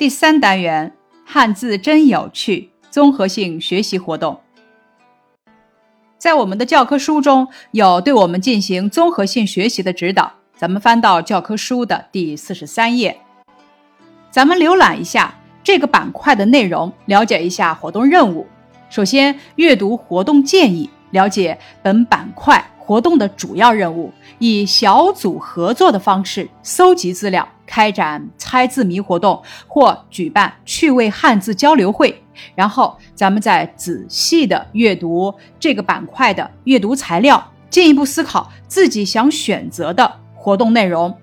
第三单元汉字真有趣综合性学习活动，在我们的教科书中有对我们进行综合性学习的指导。咱们翻到教科书的第四十三页，咱们浏览一下这个板块的内容，了解一下活动任务。首先，阅读活动建议，了解本板块。活动的主要任务，以小组合作的方式搜集资料，开展猜字谜活动或举办趣味汉字交流会。然后，咱们再仔细的阅读这个板块的阅读材料，进一步思考自己想选择的活动内容。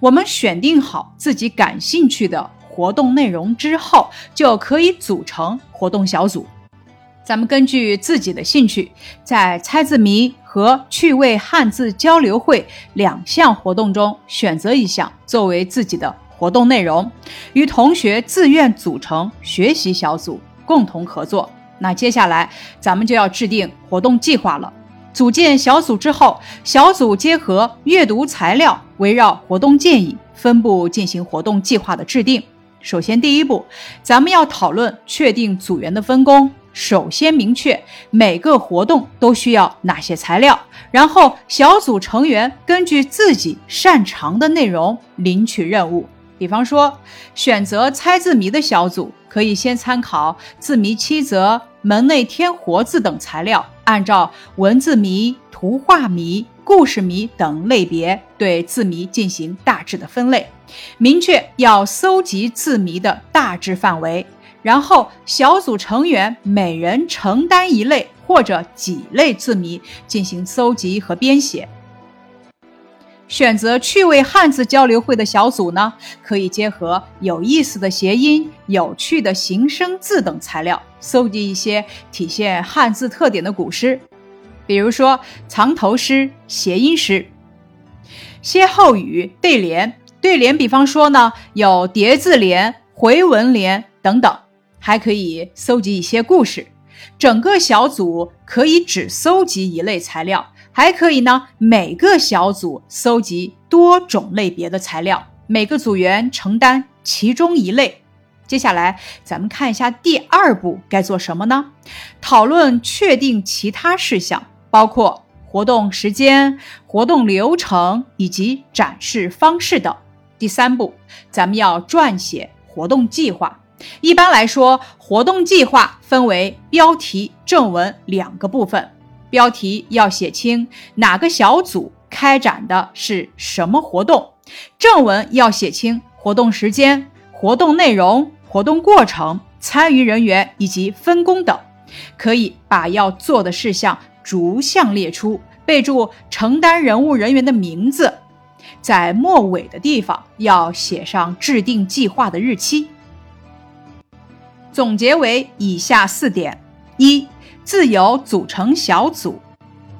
我们选定好自己感兴趣的活动内容之后，就可以组成活动小组。咱们根据自己的兴趣，在猜字谜和趣味汉字交流会两项活动中选择一项作为自己的活动内容，与同学自愿组成学习小组，共同合作。那接下来咱们就要制定活动计划了。组建小组之后，小组结合阅读材料，围绕活动建议分步进行活动计划的制定。首先，第一步，咱们要讨论确定组员的分工。首先明确每个活动都需要哪些材料，然后小组成员根据自己擅长的内容领取任务。比方说，选择猜字谜的小组可以先参考字谜七则、门内添活字等材料，按照文字谜、图画谜、故事谜等类别对字谜进行大致的分类，明确要搜集字谜的大致范围。然后，小组成员每人承担一类或者几类字谜进行搜集和编写。选择趣味汉字交流会的小组呢，可以结合有意思的谐音、有趣的形声字等材料，搜集一些体现汉字特点的古诗，比如说藏头诗、谐音诗、歇后语、对联。对联，比方说呢，有叠字联、回文联等等。还可以搜集一些故事，整个小组可以只搜集一类材料，还可以呢每个小组搜集多种类别的材料，每个组员承担其中一类。接下来咱们看一下第二步该做什么呢？讨论确定其他事项，包括活动时间、活动流程以及展示方式等。第三步，咱们要撰写活动计划。一般来说，活动计划分为标题、正文两个部分。标题要写清哪个小组开展的是什么活动，正文要写清活动时间、活动内容、活动过程、参与人员以及分工等。可以把要做的事项逐项列出，备注承担人物人员的名字，在末尾的地方要写上制定计划的日期。总结为以下四点：一、自由组成小组；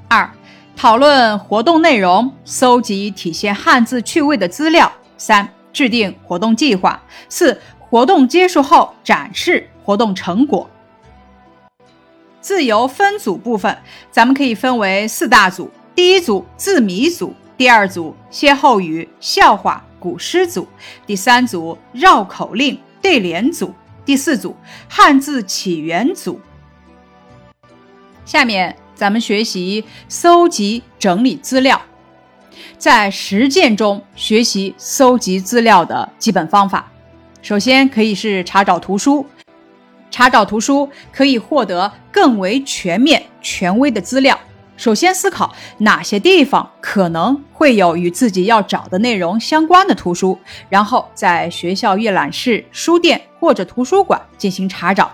二、讨论活动内容，搜集体现汉字趣味的资料；三、制定活动计划；四、活动结束后展示活动成果。自由分组部分，咱们可以分为四大组：第一组字谜组，第二组歇后语、笑话、古诗组，第三组绕口令、对联组。第四组汉字起源组，下面咱们学习搜集整理资料，在实践中学习搜集资料的基本方法。首先可以是查找图书，查找图书可以获得更为全面、权威的资料。首先思考哪些地方可能会有与自己要找的内容相关的图书，然后在学校阅览室、书店或者图书馆进行查找。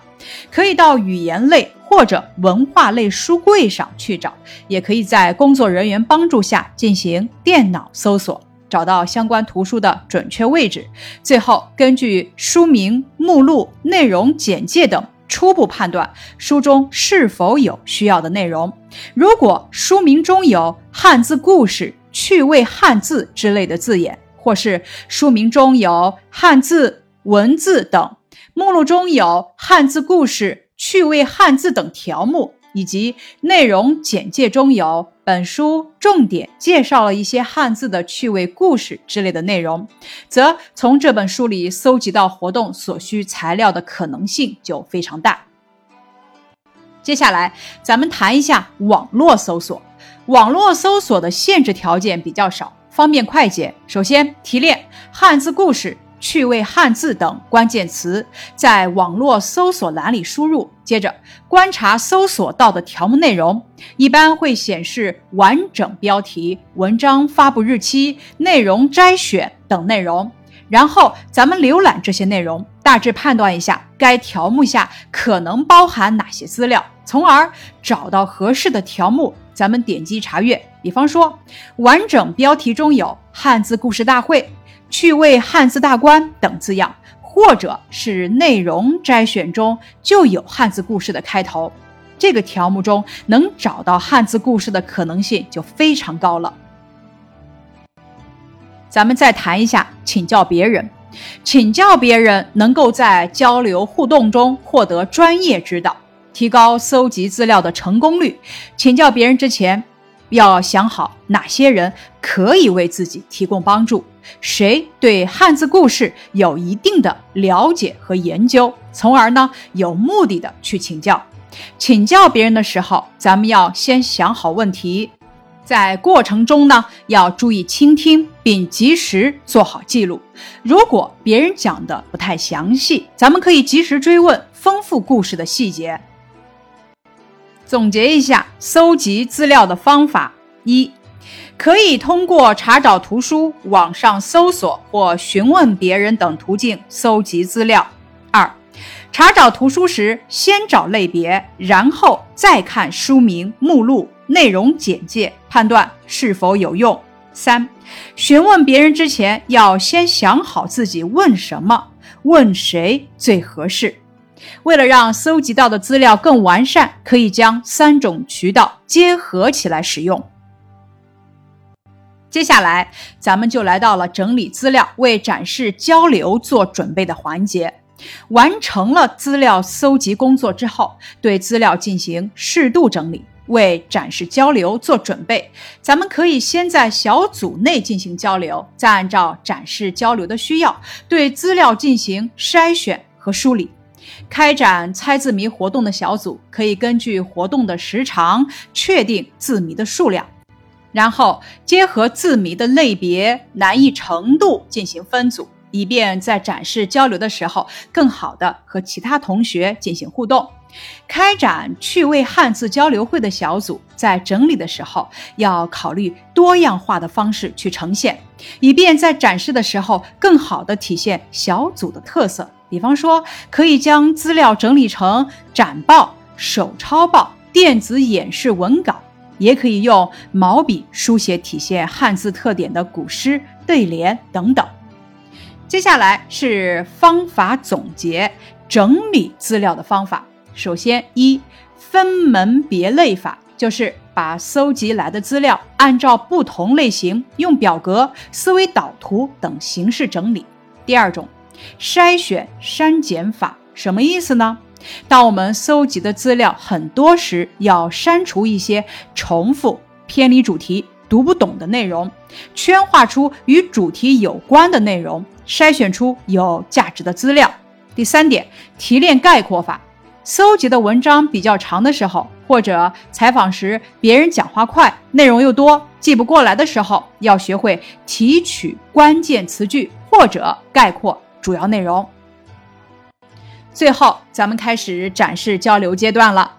可以到语言类或者文化类书柜上去找，也可以在工作人员帮助下进行电脑搜索，找到相关图书的准确位置。最后根据书名、目录、内容简介等。初步判断书中是否有需要的内容。如果书名中有汉字故事、趣味汉字之类的字眼，或是书名中有汉字文字等，目录中有汉字故事、趣味汉字等条目，以及内容简介中有本书重点介绍了一些汉字的趣味故事之类的内容，则从这本书里搜集到活动所需材料的可能性就非常大。接下来，咱们谈一下网络搜索。网络搜索的限制条件比较少，方便快捷。首先，提炼汉字故事。趣味汉字等关键词在网络搜索栏里输入，接着观察搜索到的条目内容，一般会显示完整标题、文章发布日期、内容摘选等内容。然后咱们浏览这些内容，大致判断一下该条目下可能包含哪些资料，从而找到合适的条目，咱们点击查阅。比方说，完整标题中有“汉字故事大会”。趣味汉字大观等字样，或者是内容摘选中就有汉字故事的开头，这个条目中能找到汉字故事的可能性就非常高了。咱们再谈一下请教别人，请教别人能够在交流互动中获得专业指导，提高搜集资料的成功率。请教别人之前。要想好哪些人可以为自己提供帮助，谁对汉字故事有一定的了解和研究，从而呢有目的的去请教。请教别人的时候，咱们要先想好问题，在过程中呢要注意倾听，并及时做好记录。如果别人讲的不太详细，咱们可以及时追问，丰富故事的细节。总结一下搜集资料的方法：一，可以通过查找图书、网上搜索或询问别人等途径搜集资料；二，查找图书时先找类别，然后再看书名、目录、内容简介，判断是否有用；三，询问别人之前要先想好自己问什么，问谁最合适。为了让搜集到的资料更完善，可以将三种渠道结合起来使用。接下来，咱们就来到了整理资料、为展示交流做准备的环节。完成了资料搜集工作之后，对资料进行适度整理，为展示交流做准备。咱们可以先在小组内进行交流，再按照展示交流的需要，对资料进行筛选和梳理。开展猜字谜活动的小组可以根据活动的时长确定字谜的数量，然后结合字谜的类别、难易程度进行分组，以便在展示交流的时候更好的和其他同学进行互动。开展趣味汉字交流会的小组在整理的时候要考虑多样化的方式去呈现，以便在展示的时候更好的体现小组的特色。比方说，可以将资料整理成展报、手抄报、电子演示文稿，也可以用毛笔书写体现汉字特点的古诗对联等等。接下来是方法总结整理资料的方法。首先，一分门别类法，就是把搜集来的资料按照不同类型，用表格、思维导图等形式整理。第二种。筛选删减法什么意思呢？当我们搜集的资料很多时，要删除一些重复、偏离主题、读不懂的内容，圈画出与主题有关的内容，筛选出有价值的资料。第三点，提炼概括法。搜集的文章比较长的时候，或者采访时别人讲话快，内容又多，记不过来的时候，要学会提取关键词句或者概括。主要内容。最后，咱们开始展示交流阶段了。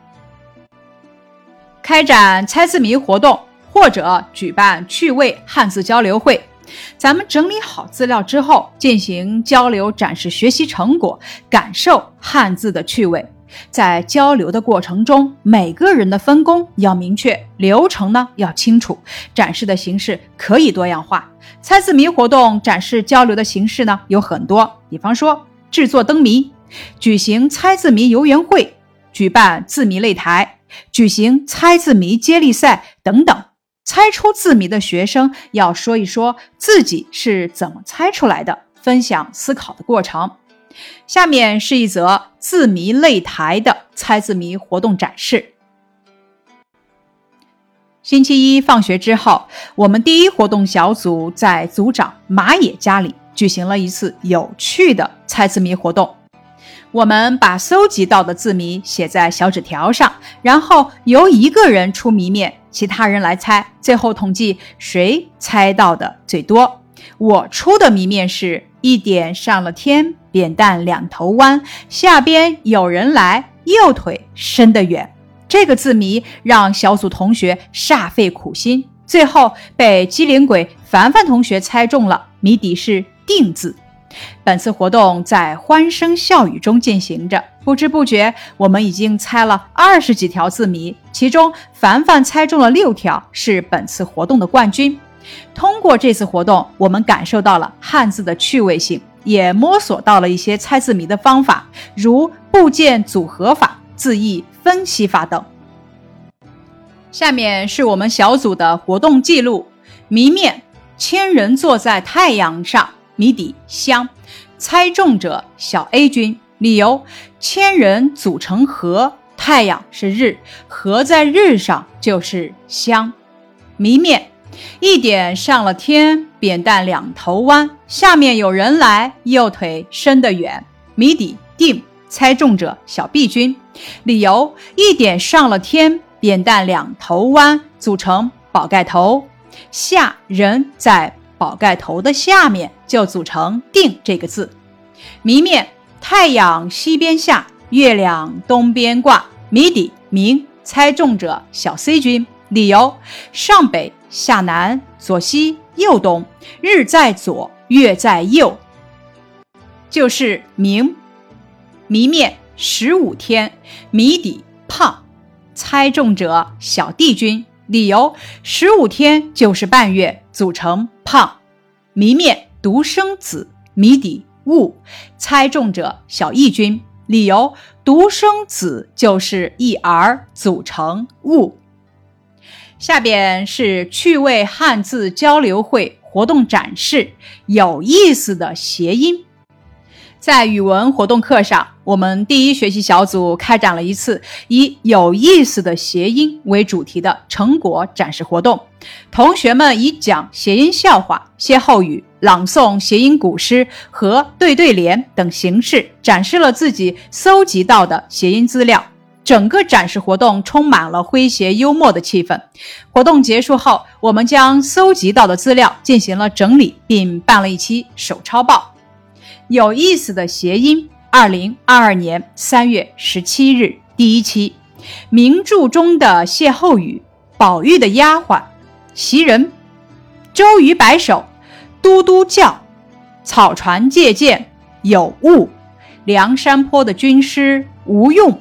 开展猜字谜活动，或者举办趣味汉字交流会。咱们整理好资料之后，进行交流展示学习成果，感受汉字的趣味。在交流的过程中，每个人的分工要明确，流程呢要清楚，展示的形式可以多样化。猜字谜活动展示交流的形式呢有很多，比方说制作灯谜、举行猜字谜游园会、举办字谜擂台、举行猜字谜接力赛等等。猜出字谜的学生要说一说自己是怎么猜出来的，分享思考的过程。下面是一则字谜擂台的猜字谜活动展示。星期一放学之后，我们第一活动小组在组长马野家里举行了一次有趣的猜字谜活动。我们把搜集到的字谜写在小纸条上，然后由一个人出谜面，其他人来猜，最后统计谁猜到的最多。我出的谜面是一点上了天，扁担两头弯，下边有人来，右腿伸得远。这个字谜让小组同学煞费苦心，最后被机灵鬼凡凡同学猜中了。谜底是“定”字。本次活动在欢声笑语中进行着，不知不觉我们已经猜了二十几条字谜，其中凡凡猜中了六条，是本次活动的冠军。通过这次活动，我们感受到了汉字的趣味性，也摸索到了一些猜字谜的方法，如部件组合法。字义分析法等。下面是我们小组的活动记录：谜面，千人坐在太阳上，谜底香，猜中者小 A 君。理由：千人组成河，太阳是日，河在日上就是香。谜面，一点上了天，扁担两头弯，下面有人来，右腿伸得远。谜底定。猜中者小 B 君，理由一点上了天，扁担两头弯，组成宝盖头，下人在宝盖头的下面，就组成定这个字。谜面太阳西边下，月亮东边挂，谜底明。猜中者小 C 君，理由上北下南，左西右东，日在左，月在右，就是明。谜面十五天，谜底胖，猜中者小弟君。理由十五天就是半月，组成胖。谜面独生子，谜底物，猜中者小义君。理由独生子就是一儿，组成物。下边是趣味汉字交流会活动展示，有意思的谐音。在语文活动课上，我们第一学习小组开展了一次以有意思的谐音为主题的成果展示活动。同学们以讲谐音笑话、歇后语、朗诵谐音古诗和对对联等形式，展示了自己搜集到的谐音资料。整个展示活动充满了诙谐幽默的气氛。活动结束后，我们将搜集到的资料进行了整理，并办了一期手抄报。有意思的谐音。二零二二年三月十七日，第一期名著中的歇后语：宝玉的丫鬟袭人，周瑜摆手，嘟嘟叫，草船借箭有误，梁山坡的军师无用，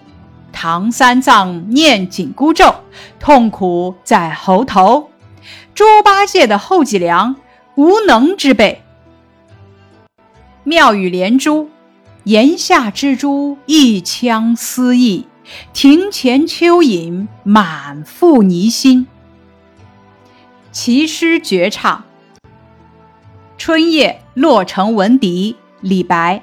唐三藏念紧箍咒，痛苦在喉头，猪八戒的后脊梁无能之辈。妙语连珠，檐下蜘蛛一腔私意，庭前蚯蚓满腹泥心。奇诗绝唱，春夜洛城闻笛，李白。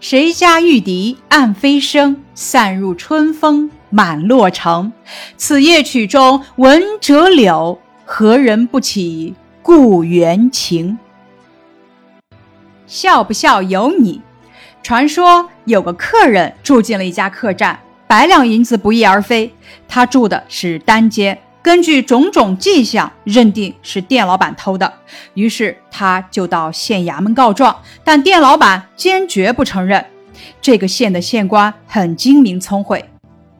谁家玉笛暗飞声，散入春风满洛城。此夜曲中闻折柳，何人不起故园情？笑不笑由你。传说有个客人住进了一家客栈，百两银子不翼而飞。他住的是单间，根据种种迹象认定是店老板偷的，于是他就到县衙门告状，但店老板坚决不承认。这个县的县官很精明聪慧。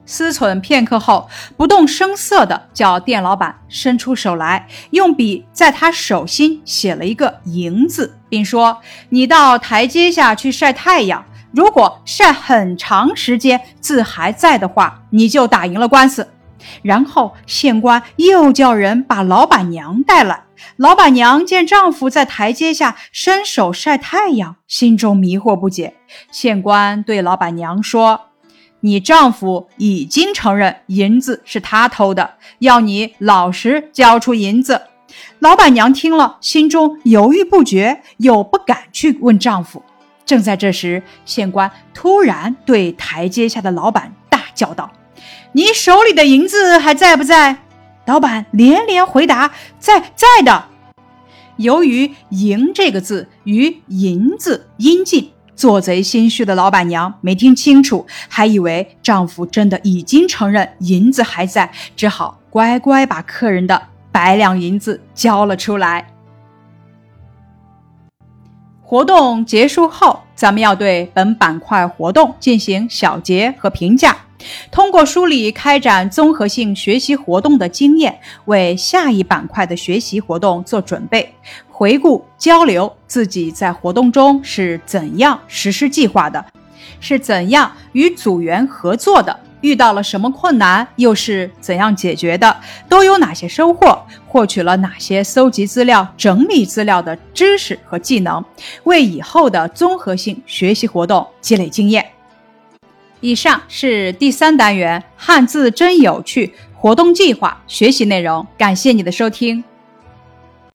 思忖片刻后，不动声色地叫店老板伸出手来，用笔在他手心写了一个“赢”字，并说：“你到台阶下去晒太阳，如果晒很长时间，字还在的话，你就打赢了官司。”然后县官又叫人把老板娘带来。老板娘见丈夫在台阶下伸手晒太阳，心中迷惑不解。县官对老板娘说。你丈夫已经承认银子是他偷的，要你老实交出银子。老板娘听了，心中犹豫不决，又不敢去问丈夫。正在这时，县官突然对台阶下的老板大叫道：“你手里的银子还在不在？”老板连连回答：“在，在的。”由于“银”这个字与“银”字音近，做贼心虚的老板娘没听清楚，还以为丈夫真的已经承认银子还在，只好乖乖把客人的百两银子交了出来。活动结束后，咱们要对本板块活动进行小结和评价。通过梳理开展综合性学习活动的经验，为下一板块的学习活动做准备，回顾交流自己在活动中是怎样实施计划的，是怎样与组员合作的，遇到了什么困难，又是怎样解决的，都有哪些收获，获取了哪些搜集资料、整理资料的知识和技能，为以后的综合性学习活动积累经验。以上是第三单元汉字真有趣活动计划学习内容，感谢你的收听。